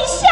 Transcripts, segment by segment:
么夫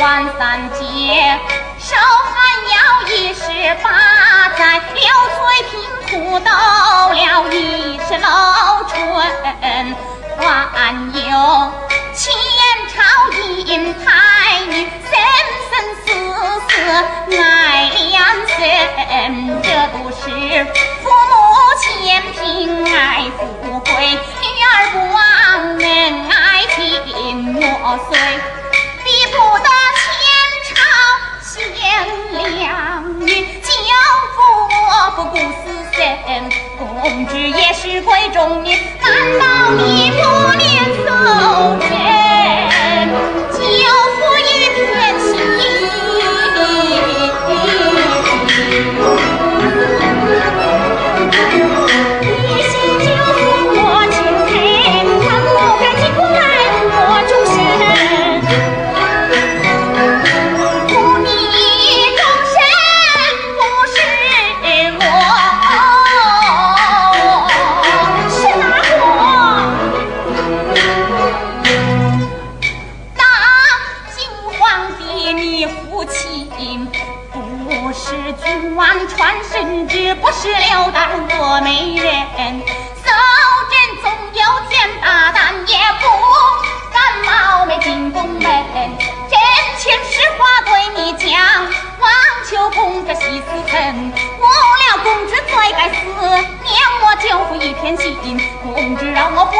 万三节，手寒腰一十八载，流水贫苦斗了一世老春，还有前朝银太女生生死死爱两生，这都是父母千贫爱富贵，女儿不忘恩爱情诺岁。逼不得良女，教父不顾死生，公职也是贵重女，难道你不念旧情？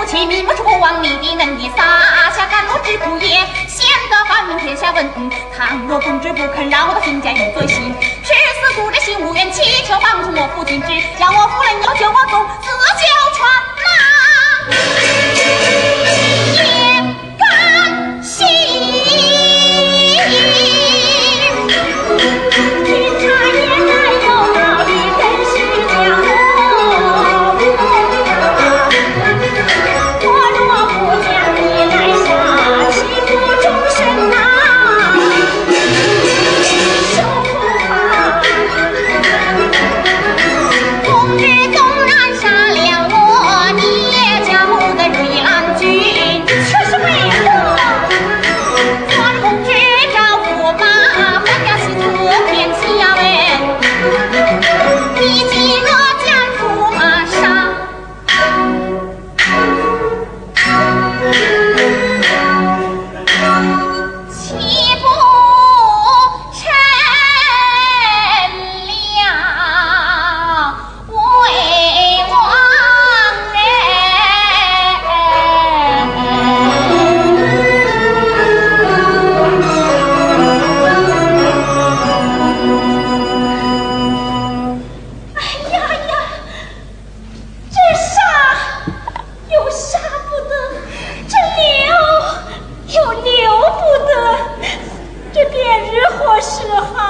夫妻瞑目处忘你的恩义，洒下甘露之苦也，显得发明天下闻。倘若公子不肯饶我的亲家有罪行。苦着心无怨，祈求帮助我父亲，只叫我夫人要救我走，自救船呐。是好